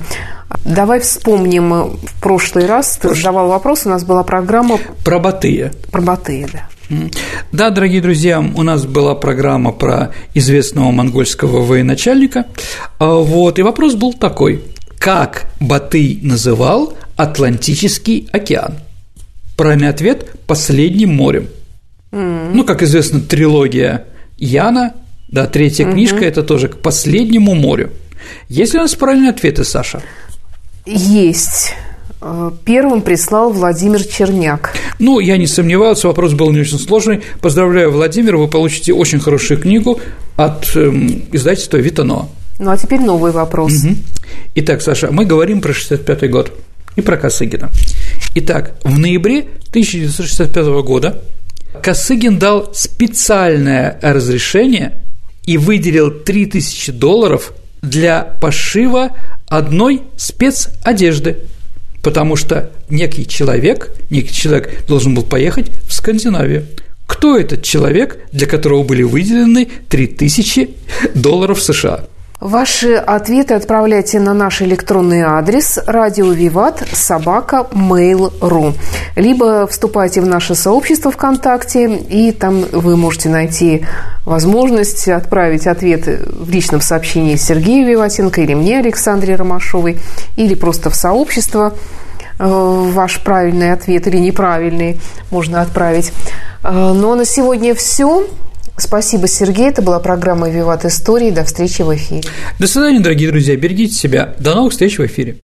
Давай вспомним, в прошлый раз ты задавал вопрос, у нас была программа про Батыя. Про Батыя, да. Да, дорогие друзья, у нас была программа про известного монгольского военачальника. А, вот, и вопрос был такой. Как Батый называл Атлантический океан? Правильный ответ – последним морем – ну, как известно, трилогия Яна, да, третья книжка – это тоже к последнему морю. Есть ли у нас правильные ответы, Саша? Есть. Э, первым прислал Владимир Черняк. Ну, я не сомневался, вопрос был не очень сложный. Поздравляю, Владимир, вы получите очень хорошую книгу от эм, издательства «Витано». Ну, а теперь новый вопрос. Угу. Итак, Саша, мы говорим про 65 год и про Косыгина. Итак, в ноябре 1965 года Косыгин дал специальное разрешение и выделил 3000 долларов для пошива одной спецодежды, потому что некий человек, некий человек должен был поехать в Скандинавию. Кто этот человек, для которого были выделены 3000 долларов США? Ваши ответы отправляйте на наш электронный адрес радио Виват собака mail.ru либо вступайте в наше сообщество ВКонтакте, и там вы можете найти возможность отправить ответы в личном сообщении Сергею Виватенко или мне, Александре Ромашовой, или просто в сообщество э, ваш правильный ответ или неправильный можно отправить. Э, Но на сегодня все. Спасибо, Сергей. Это была программа «Виват Истории». До встречи в эфире. До свидания, дорогие друзья. Берегите себя. До новых встреч в эфире.